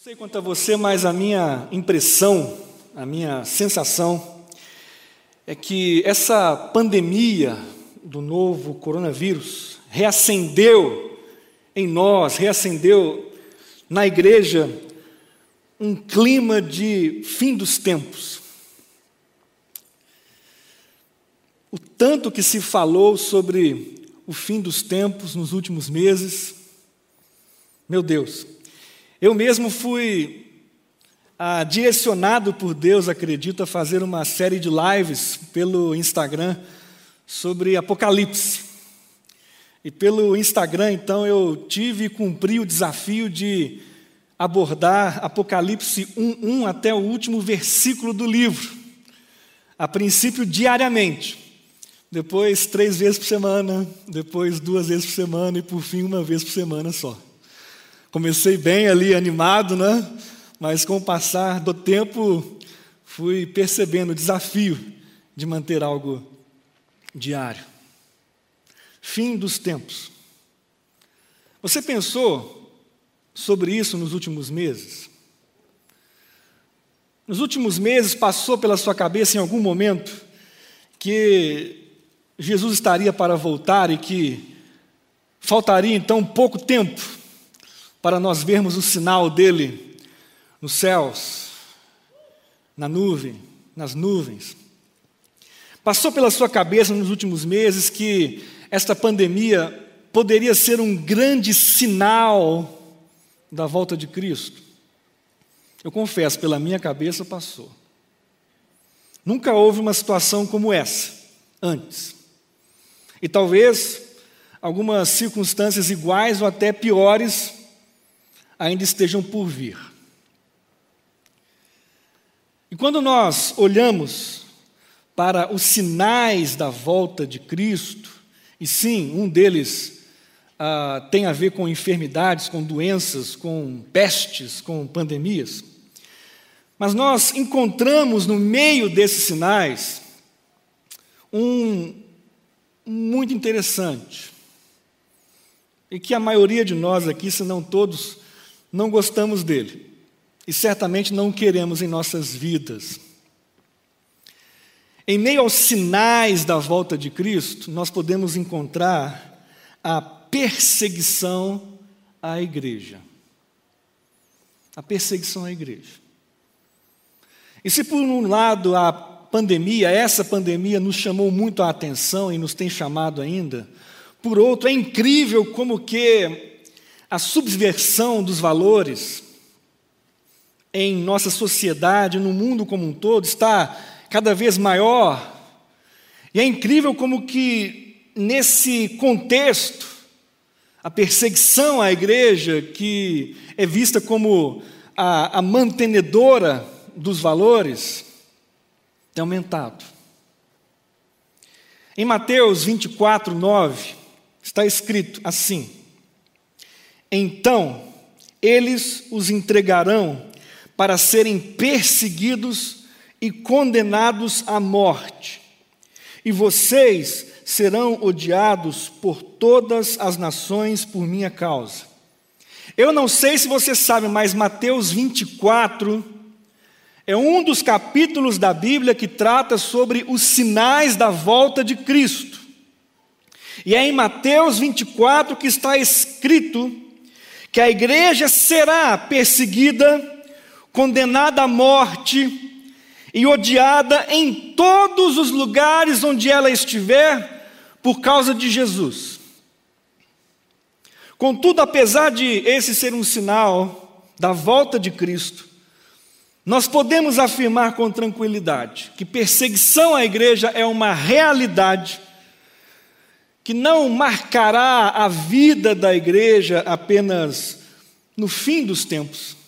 sei quanto a você, mas a minha impressão, a minha sensação é que essa pandemia do novo coronavírus reacendeu em nós, reacendeu na igreja um clima de fim dos tempos. O tanto que se falou sobre o fim dos tempos nos últimos meses, meu Deus, eu mesmo fui ah, direcionado por Deus, acredito, a fazer uma série de lives pelo Instagram sobre Apocalipse. E pelo Instagram, então, eu tive e cumpri o desafio de abordar Apocalipse 1:1 até o último versículo do livro. A princípio, diariamente. Depois, três vezes por semana. Depois, duas vezes por semana. E, por fim, uma vez por semana só. Comecei bem ali, animado, né? Mas com o passar do tempo, fui percebendo o desafio de manter algo diário. Fim dos tempos. Você pensou sobre isso nos últimos meses? Nos últimos meses passou pela sua cabeça em algum momento que Jesus estaria para voltar e que faltaria então pouco tempo para nós vermos o sinal dele nos céus, na nuvem, nas nuvens. Passou pela sua cabeça nos últimos meses que esta pandemia poderia ser um grande sinal da volta de Cristo? Eu confesso, pela minha cabeça passou. Nunca houve uma situação como essa antes. E talvez algumas circunstâncias iguais ou até piores ainda estejam por vir. E quando nós olhamos para os sinais da volta de Cristo, e sim, um deles ah, tem a ver com enfermidades, com doenças, com pestes, com pandemias, mas nós encontramos no meio desses sinais um muito interessante, e que a maioria de nós aqui, se não todos, não gostamos dele e certamente não queremos em nossas vidas. Em meio aos sinais da volta de Cristo, nós podemos encontrar a perseguição à igreja. A perseguição à igreja. E se por um lado a pandemia, essa pandemia nos chamou muito a atenção e nos tem chamado ainda, por outro, é incrível como que a subversão dos valores em nossa sociedade, no mundo como um todo, está cada vez maior. E é incrível como que nesse contexto, a perseguição à igreja, que é vista como a, a mantenedora dos valores, tem aumentado. Em Mateus 24, 9, está escrito assim: então eles os entregarão para serem perseguidos e condenados à morte, e vocês serão odiados por todas as nações por minha causa. Eu não sei se você sabe, mas Mateus 24 é um dos capítulos da Bíblia que trata sobre os sinais da volta de Cristo. E é em Mateus 24 que está escrito que a igreja será perseguida, condenada à morte e odiada em todos os lugares onde ela estiver por causa de Jesus. Contudo, apesar de esse ser um sinal da volta de Cristo, nós podemos afirmar com tranquilidade que perseguição à igreja é uma realidade que não marcará a vida da igreja apenas no fim dos tempos,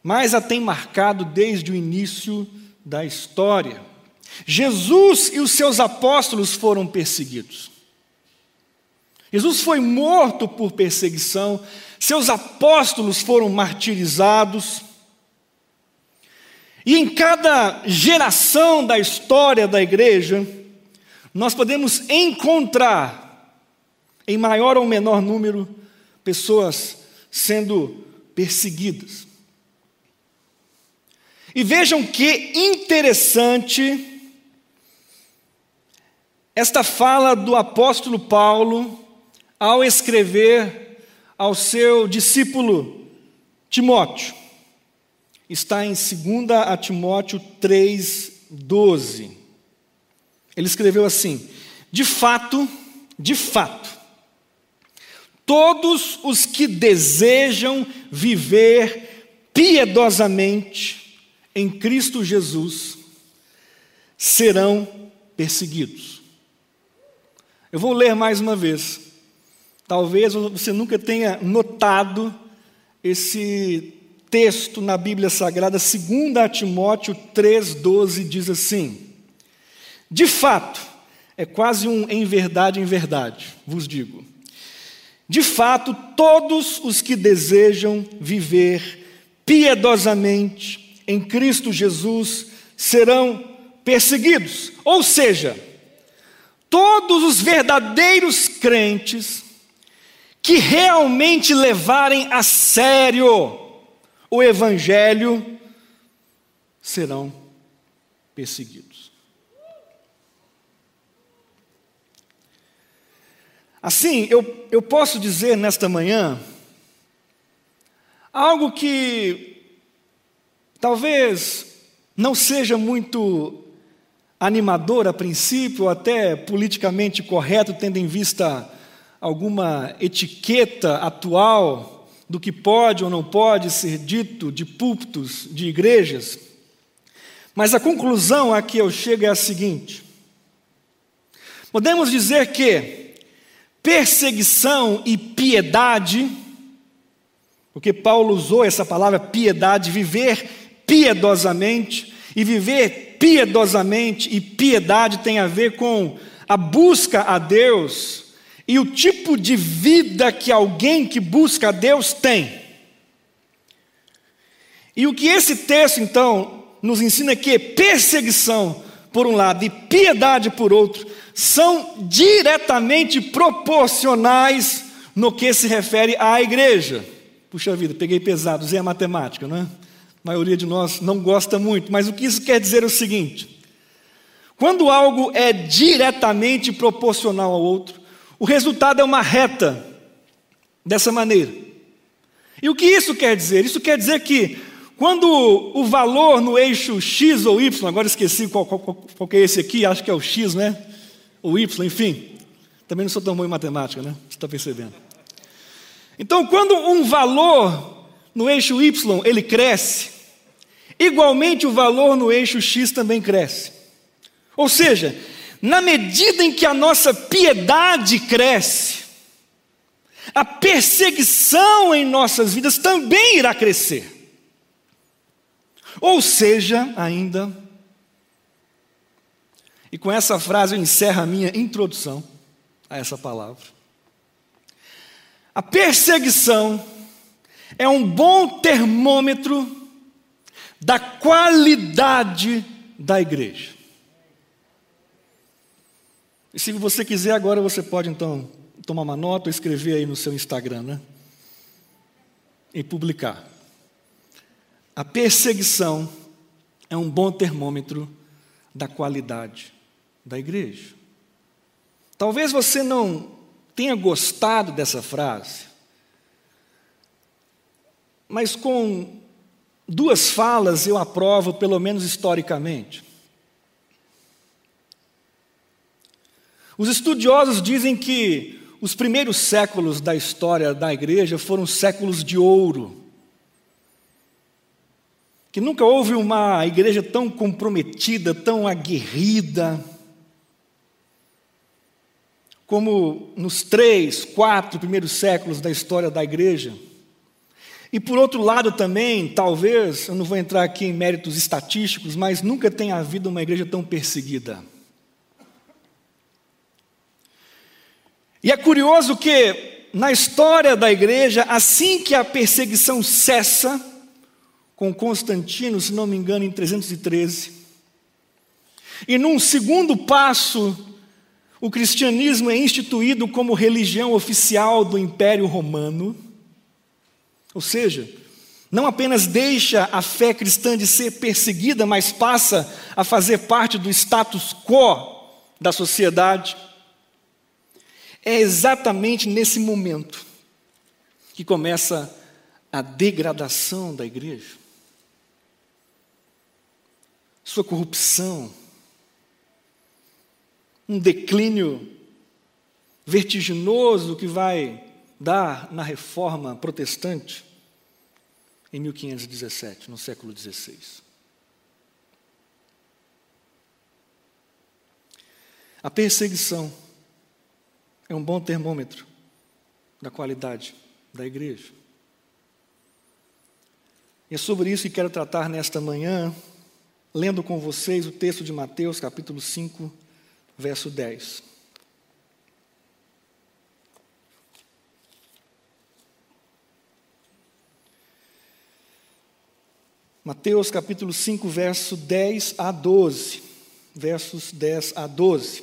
mas a tem marcado desde o início da história. Jesus e os seus apóstolos foram perseguidos. Jesus foi morto por perseguição, seus apóstolos foram martirizados. E em cada geração da história da igreja, nós podemos encontrar, em maior ou menor número, pessoas sendo perseguidas. E vejam que interessante esta fala do apóstolo Paulo ao escrever ao seu discípulo Timóteo. Está em 2 a Timóteo 3,12. Ele escreveu assim: De fato, de fato, todos os que desejam viver piedosamente em Cristo Jesus serão perseguidos. Eu vou ler mais uma vez. Talvez você nunca tenha notado esse texto na Bíblia Sagrada, 2 Timóteo 3,12, diz assim: De fato, é quase um em verdade, em verdade, vos digo. De fato, todos os que desejam viver piedosamente em Cristo Jesus serão perseguidos. Ou seja, todos os verdadeiros crentes que realmente levarem a sério o Evangelho serão perseguidos. Assim, eu, eu posso dizer nesta manhã algo que talvez não seja muito animador a princípio, ou até politicamente correto, tendo em vista alguma etiqueta atual do que pode ou não pode ser dito de púlpitos de igrejas, mas a conclusão a que eu chego é a seguinte: podemos dizer que perseguição e piedade, porque Paulo usou essa palavra piedade, viver piedosamente, e viver piedosamente e piedade tem a ver com a busca a Deus e o tipo de vida que alguém que busca a Deus tem. E o que esse texto, então, nos ensina é que perseguição, por um lado, e piedade, por outro, são diretamente proporcionais no que se refere à igreja. Puxa vida, peguei pesado, usei a matemática, não é? A maioria de nós não gosta muito, mas o que isso quer dizer é o seguinte: quando algo é diretamente proporcional ao outro, o resultado é uma reta, dessa maneira. E o que isso quer dizer? Isso quer dizer que quando o valor no eixo x ou y, agora esqueci qual, qual, qual é esse aqui, acho que é o x, né? O y, enfim. Também não sou tão bom em matemática, né? Você está percebendo. Então, quando um valor no eixo y ele cresce, igualmente o valor no eixo x também cresce. Ou seja, na medida em que a nossa piedade cresce, a perseguição em nossas vidas também irá crescer. Ou seja, ainda, e com essa frase eu encerro a minha introdução a essa palavra. A perseguição é um bom termômetro da qualidade da igreja. E se você quiser agora, você pode então tomar uma nota ou escrever aí no seu Instagram, né? E publicar. A perseguição é um bom termômetro da qualidade da igreja. Talvez você não tenha gostado dessa frase, mas com duas falas eu aprovo, pelo menos historicamente. Os estudiosos dizem que os primeiros séculos da história da igreja foram séculos de ouro. Que nunca houve uma igreja tão comprometida, tão aguerrida, como nos três, quatro primeiros séculos da história da igreja. E por outro lado também, talvez, eu não vou entrar aqui em méritos estatísticos, mas nunca tenha havido uma igreja tão perseguida. E é curioso que, na história da igreja, assim que a perseguição cessa, com Constantino, se não me engano, em 313, e num segundo passo, o cristianismo é instituído como religião oficial do Império Romano, ou seja, não apenas deixa a fé cristã de ser perseguida, mas passa a fazer parte do status quo da sociedade. É exatamente nesse momento que começa a degradação da igreja, sua corrupção, um declínio vertiginoso que vai dar na reforma protestante em 1517, no século XVI. A perseguição é um bom termômetro da qualidade da igreja. E é sobre isso que quero tratar nesta manhã, lendo com vocês o texto de Mateus, capítulo 5, verso 10. Mateus capítulo 5, verso 10 a 12. Versos 10 a 12.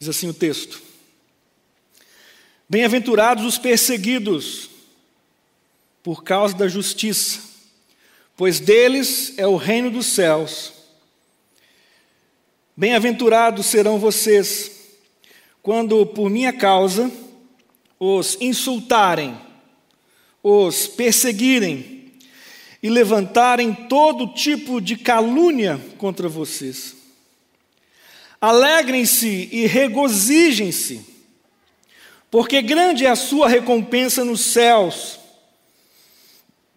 Diz assim o texto: Bem-aventurados os perseguidos por causa da justiça pois deles é o reino dos céus. Bem-aventurados serão vocês, quando por minha causa os insultarem, os perseguirem e levantarem todo tipo de calúnia contra vocês. Alegrem-se e regozijem-se, porque grande é a sua recompensa nos céus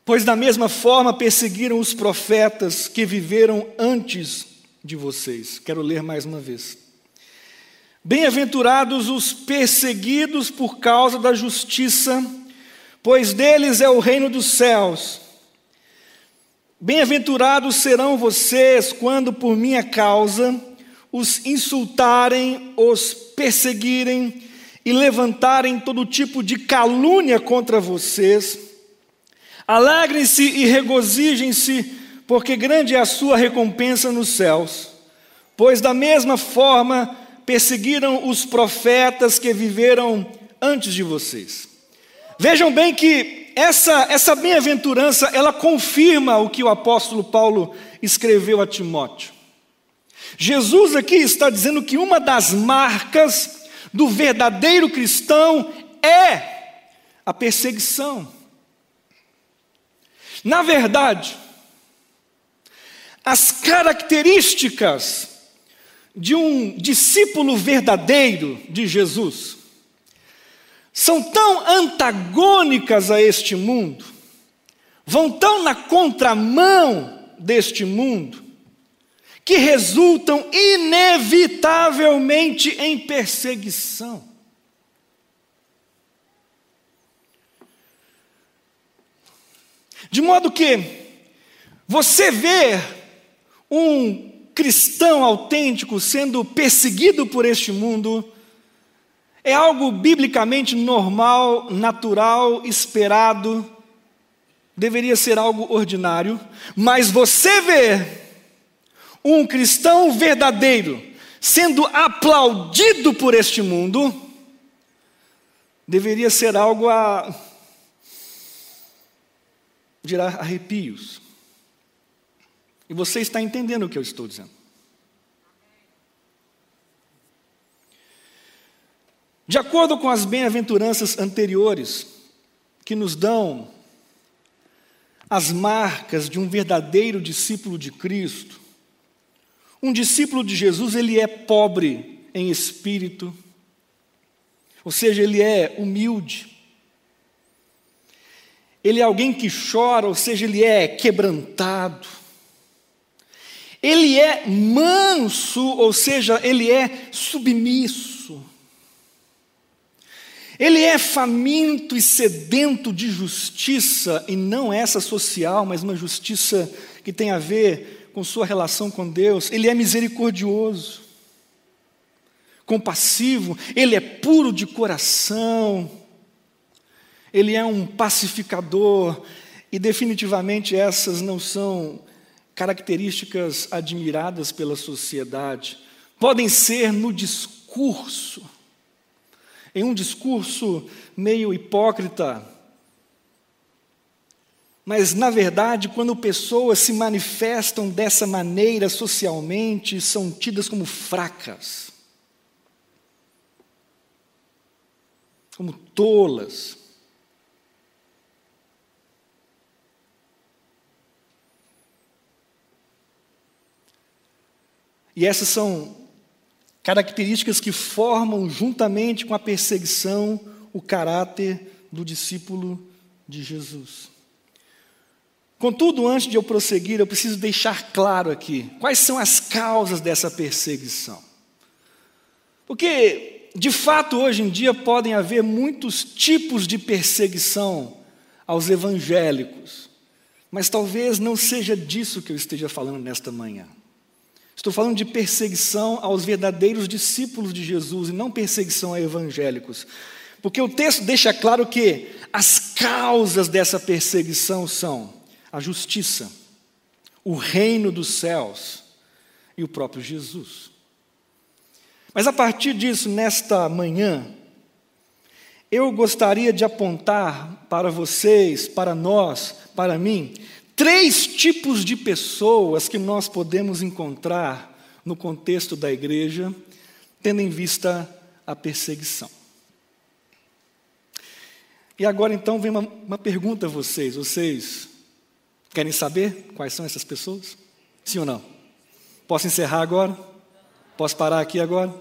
Pois da mesma forma perseguiram os profetas que viveram antes de vocês. Quero ler mais uma vez. Bem-aventurados os perseguidos por causa da justiça, pois deles é o reino dos céus. Bem-aventurados serão vocês quando por minha causa os insultarem, os perseguirem e levantarem todo tipo de calúnia contra vocês Alegrem-se e regozijem-se, porque grande é a sua recompensa nos céus. Pois da mesma forma perseguiram os profetas que viveram antes de vocês. Vejam bem que essa, essa bem-aventurança, ela confirma o que o apóstolo Paulo escreveu a Timóteo. Jesus aqui está dizendo que uma das marcas do verdadeiro cristão é a perseguição. Na verdade, as características de um discípulo verdadeiro de Jesus são tão antagônicas a este mundo, vão tão na contramão deste mundo, que resultam inevitavelmente em perseguição. De modo que você vê um cristão autêntico sendo perseguido por este mundo é algo biblicamente normal, natural, esperado, deveria ser algo ordinário, mas você vê um cristão verdadeiro sendo aplaudido por este mundo, deveria ser algo a gerar arrepios. E você está entendendo o que eu estou dizendo. De acordo com as bem-aventuranças anteriores, que nos dão as marcas de um verdadeiro discípulo de Cristo, um discípulo de Jesus, ele é pobre em espírito, ou seja, ele é humilde, ele é alguém que chora, ou seja, ele é quebrantado. Ele é manso, ou seja, ele é submisso. Ele é faminto e sedento de justiça, e não essa social, mas uma justiça que tem a ver com sua relação com Deus. Ele é misericordioso, compassivo, ele é puro de coração ele é um pacificador, e definitivamente essas não são características admiradas pela sociedade, podem ser no discurso, em um discurso meio hipócrita, mas, na verdade, quando pessoas se manifestam dessa maneira socialmente, são tidas como fracas, como tolas. E essas são características que formam, juntamente com a perseguição, o caráter do discípulo de Jesus. Contudo, antes de eu prosseguir, eu preciso deixar claro aqui quais são as causas dessa perseguição. Porque, de fato, hoje em dia podem haver muitos tipos de perseguição aos evangélicos, mas talvez não seja disso que eu esteja falando nesta manhã. Estou falando de perseguição aos verdadeiros discípulos de Jesus e não perseguição a evangélicos. Porque o texto deixa claro que as causas dessa perseguição são a justiça, o reino dos céus e o próprio Jesus. Mas a partir disso, nesta manhã, eu gostaria de apontar para vocês, para nós, para mim, três tipos de pessoas que nós podemos encontrar no contexto da igreja, tendo em vista a perseguição. E agora então vem uma, uma pergunta a vocês: vocês querem saber quais são essas pessoas? Sim ou não? Posso encerrar agora? Posso parar aqui agora?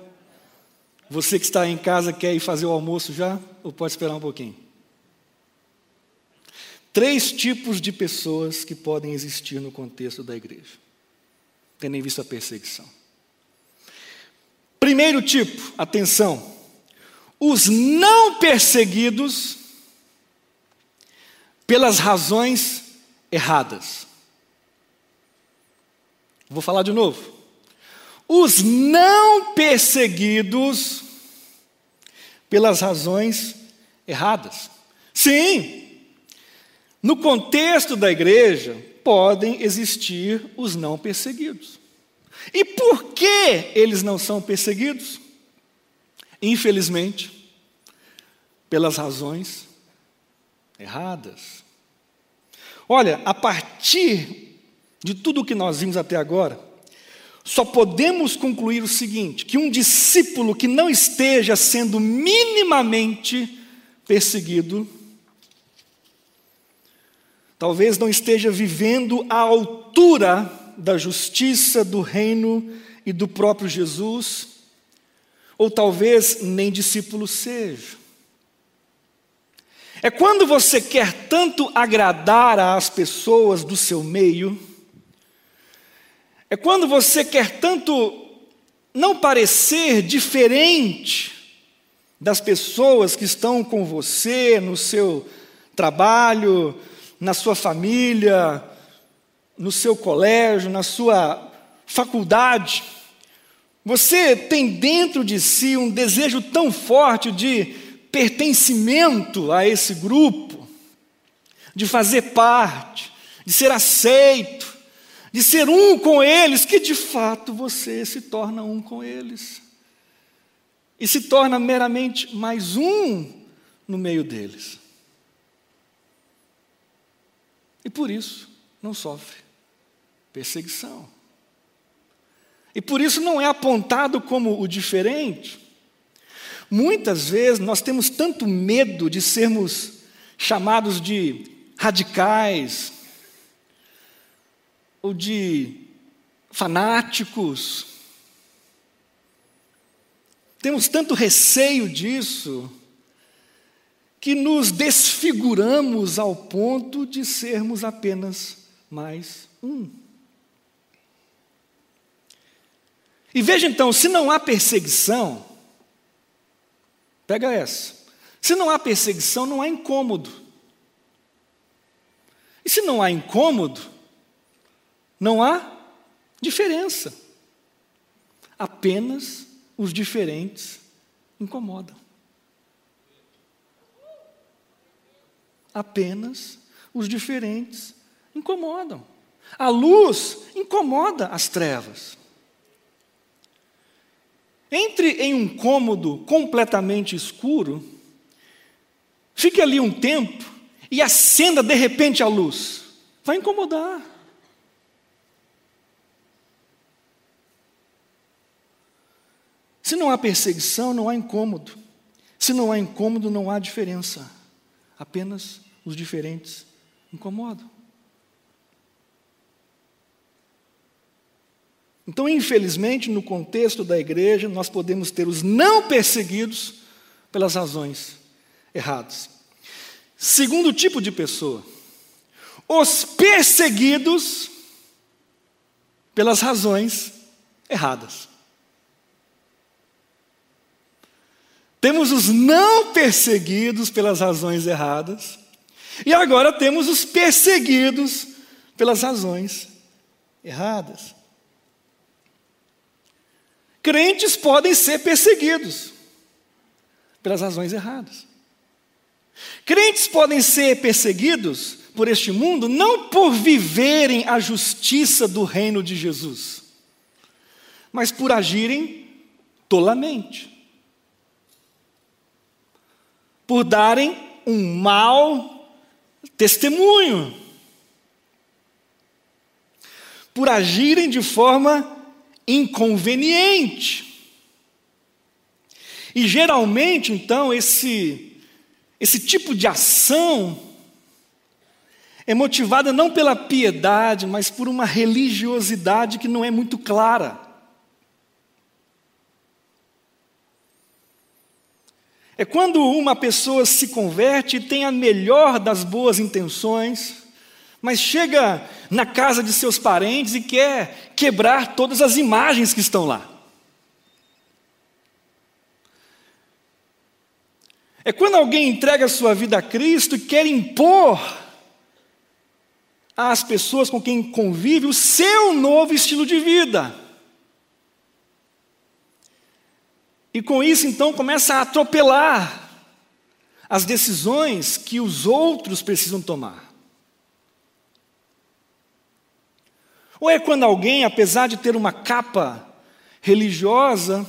Você que está em casa quer ir fazer o almoço já? Ou pode esperar um pouquinho? Três tipos de pessoas que podem existir no contexto da igreja, tendo em vista a perseguição. Primeiro tipo, atenção, os não perseguidos pelas razões erradas. Vou falar de novo. Os não perseguidos pelas razões erradas. Sim, no contexto da igreja, podem existir os não perseguidos. E por que eles não são perseguidos? Infelizmente, pelas razões erradas. Olha, a partir de tudo o que nós vimos até agora, só podemos concluir o seguinte: que um discípulo que não esteja sendo minimamente perseguido, talvez não esteja vivendo à altura da justiça, do reino e do próprio Jesus, ou talvez nem discípulo seja. É quando você quer tanto agradar às pessoas do seu meio, é quando você quer tanto não parecer diferente das pessoas que estão com você no seu trabalho, na sua família, no seu colégio, na sua faculdade, você tem dentro de si um desejo tão forte de pertencimento a esse grupo, de fazer parte, de ser aceito, de ser um com eles, que de fato você se torna um com eles. E se torna meramente mais um no meio deles. E por isso não sofre perseguição. E por isso não é apontado como o diferente. Muitas vezes nós temos tanto medo de sermos chamados de radicais, ou de fanáticos. Temos tanto receio disso, que nos desfiguramos ao ponto de sermos apenas mais um. E veja então, se não há perseguição, pega essa. Se não há perseguição, não há incômodo. E se não há incômodo, não há diferença. Apenas os diferentes incomodam. Apenas os diferentes incomodam. A luz incomoda as trevas. Entre em um cômodo completamente escuro, fique ali um tempo e acenda de repente a luz. Vai incomodar. Se não há perseguição, não há incômodo. Se não há incômodo, não há diferença. Apenas os diferentes incomodam. Então, infelizmente, no contexto da igreja, nós podemos ter os não perseguidos pelas razões erradas. Segundo tipo de pessoa, os perseguidos pelas razões erradas. Temos os não perseguidos pelas razões erradas, e agora temos os perseguidos pelas razões erradas. Crentes podem ser perseguidos pelas razões erradas. Crentes podem ser perseguidos por este mundo não por viverem a justiça do reino de Jesus, mas por agirem tolamente, por darem um mau testemunho, por agirem de forma inconveniente. E geralmente, então, esse, esse tipo de ação é motivada não pela piedade, mas por uma religiosidade que não é muito clara. É quando uma pessoa se converte e tem a melhor das boas intenções, mas chega na casa de seus parentes e quer quebrar todas as imagens que estão lá. É quando alguém entrega a sua vida a Cristo e quer impor às pessoas com quem convive o seu novo estilo de vida. E com isso, então, começa a atropelar as decisões que os outros precisam tomar. Ou é quando alguém, apesar de ter uma capa religiosa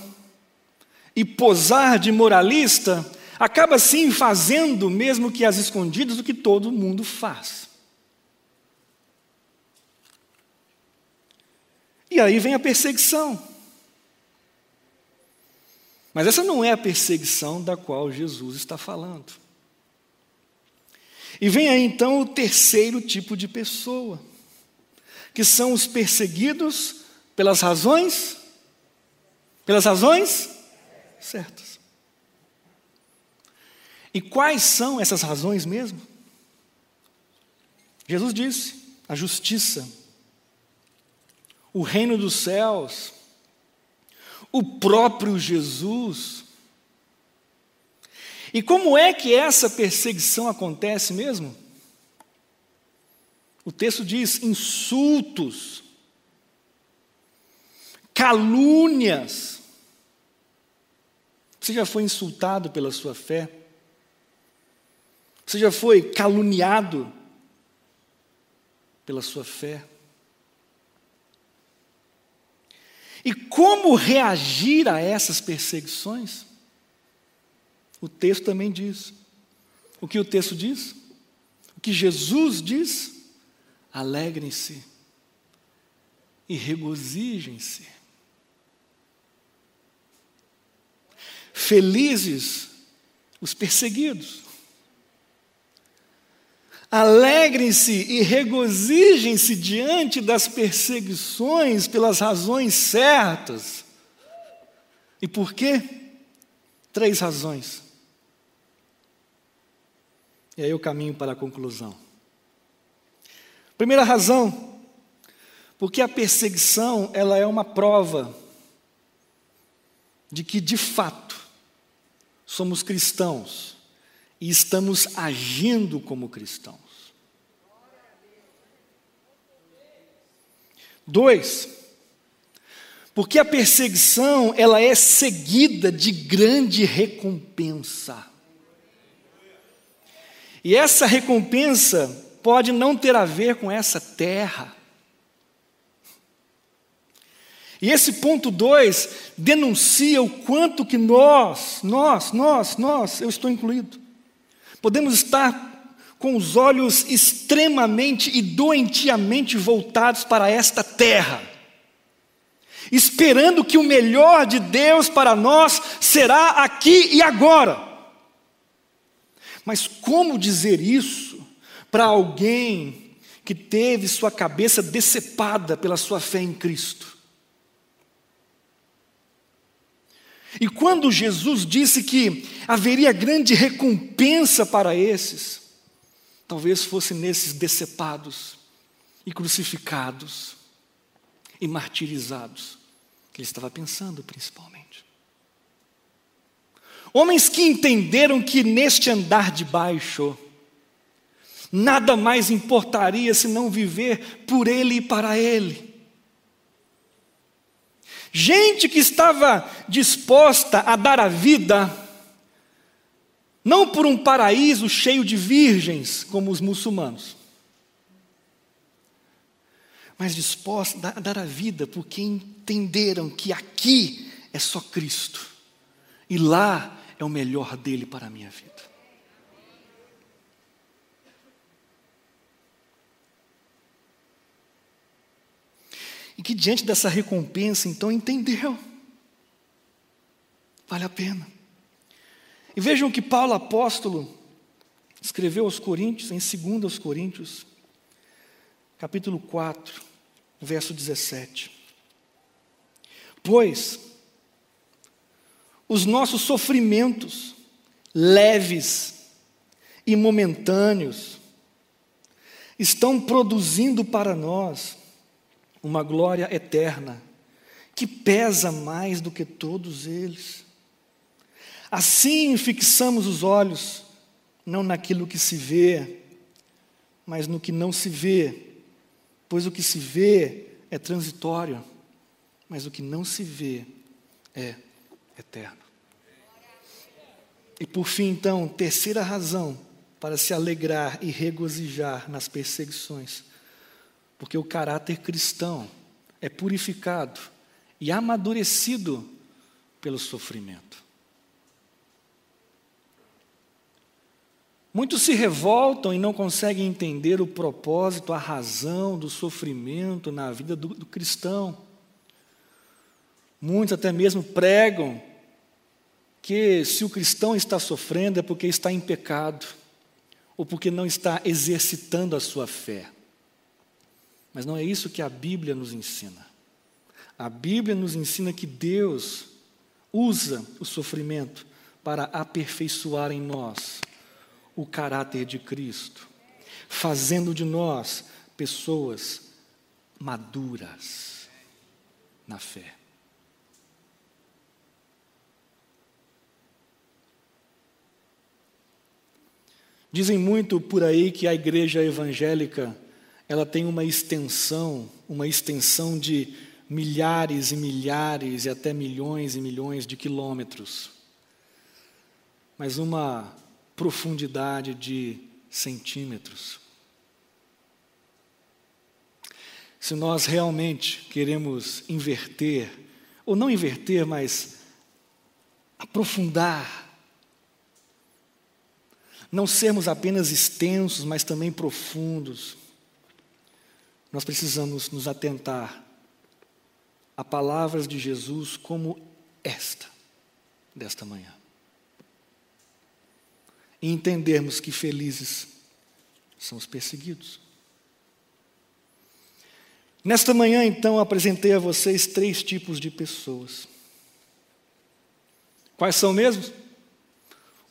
e posar de moralista, acaba sim fazendo, mesmo que às escondidas, o que todo mundo faz. E aí vem a perseguição. Mas essa não é a perseguição da qual Jesus está falando. E vem aí então o terceiro tipo de pessoa que são os perseguidos pelas razões pelas razões certas. E quais são essas razões mesmo? Jesus disse: a justiça, o reino dos céus, o próprio Jesus. E como é que essa perseguição acontece mesmo? O texto diz: insultos, calúnias. Você já foi insultado pela sua fé? Você já foi caluniado pela sua fé? E como reagir a essas perseguições? O texto também diz. O que o texto diz? O que Jesus diz? Alegrem-se e regozijem-se. Felizes os perseguidos. Alegrem-se e regozijem-se diante das perseguições pelas razões certas. E por quê? Três razões. E aí eu caminho para a conclusão. Primeira razão, porque a perseguição ela é uma prova de que de fato somos cristãos e estamos agindo como cristãos. Dois, porque a perseguição ela é seguida de grande recompensa. E essa recompensa pode não ter a ver com essa terra, E esse ponto 2 denuncia o quanto que nós, nós, nós, nós, eu estou incluído, podemos estar com os olhos extremamente e doentiamente voltados para esta terra, esperando que o melhor de Deus para nós será aqui e agora. Mas como dizer isso para alguém que teve sua cabeça decepada pela sua fé em Cristo? E quando Jesus disse que haveria grande recompensa para esses, talvez fosse nesses decepados e crucificados e martirizados que ele estava pensando principalmente. Homens que entenderam que neste andar de baixo, nada mais importaria senão viver por ele e para ele. Gente que estava disposta a dar a vida, não por um paraíso cheio de virgens, como os muçulmanos, mas disposta a dar a vida porque entenderam que aqui é só Cristo e lá é o melhor dele para a minha vida. E que diante dessa recompensa, então, entendeu. Vale a pena. E vejam que Paulo apóstolo escreveu aos Coríntios, em 2 Coríntios, capítulo 4, verso 17. Pois os nossos sofrimentos leves e momentâneos estão produzindo para nós uma glória eterna, que pesa mais do que todos eles. Assim fixamos os olhos, não naquilo que se vê, mas no que não se vê, pois o que se vê é transitório, mas o que não se vê é eterno. E por fim, então, terceira razão para se alegrar e regozijar nas perseguições porque o caráter cristão é purificado e amadurecido pelo sofrimento. Muitos se revoltam e não conseguem entender o propósito, a razão do sofrimento na vida do, do cristão. Muitos até mesmo pregam que se o cristão está sofrendo é porque está em pecado, ou porque não está exercitando a sua fé. Mas não é isso que a Bíblia nos ensina. A Bíblia nos ensina que Deus usa o sofrimento para aperfeiçoar em nós o caráter de Cristo, fazendo de nós pessoas maduras na fé. Dizem muito por aí que a igreja evangélica ela tem uma extensão, uma extensão de milhares e milhares e até milhões e milhões de quilômetros, mas uma profundidade de centímetros. Se nós realmente queremos inverter, ou não inverter, mas aprofundar, não sermos apenas extensos, mas também profundos, nós precisamos nos atentar a palavras de Jesus como esta, desta manhã. E entendermos que felizes são os perseguidos. Nesta manhã, então, apresentei a vocês três tipos de pessoas. Quais são mesmo?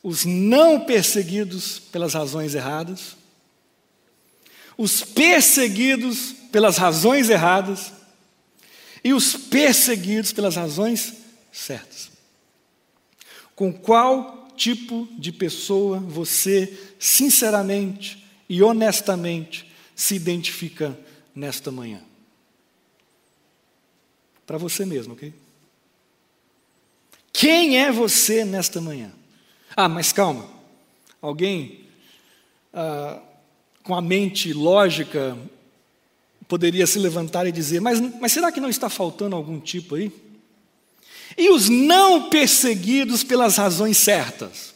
Os não perseguidos pelas razões erradas, os perseguidos pelas razões erradas e os perseguidos pelas razões certas. Com qual tipo de pessoa você, sinceramente e honestamente, se identifica nesta manhã? Para você mesmo, ok? Quem é você nesta manhã? Ah, mas calma. Alguém ah, com a mente lógica poderia se levantar e dizer: mas, mas será que não está faltando algum tipo aí? E os não perseguidos pelas razões certas?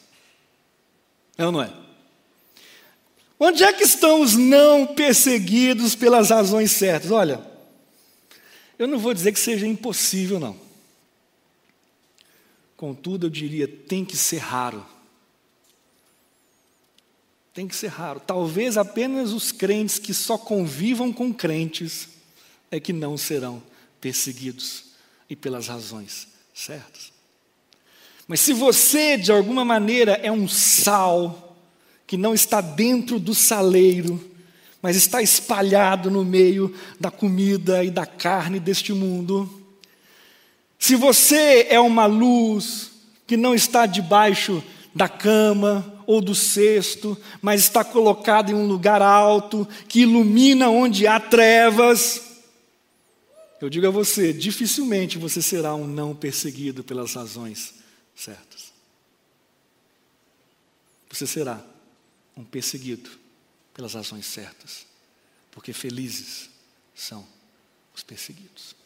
É ou não é? Onde é que estão os não perseguidos pelas razões certas? Olha, eu não vou dizer que seja impossível, não. Contudo, eu diria, tem que ser raro. Tem que ser raro. Talvez apenas os crentes que só convivam com crentes é que não serão perseguidos e pelas razões certas. Mas se você, de alguma maneira, é um sal que não está dentro do saleiro, mas está espalhado no meio da comida e da carne deste mundo, se você é uma luz que não está debaixo da cama ou do cesto, mas está colocada em um lugar alto, que ilumina onde há trevas, eu digo a você, dificilmente você será um não perseguido pelas razões certas. Você será um perseguido pelas razões certas, porque felizes são os perseguidos.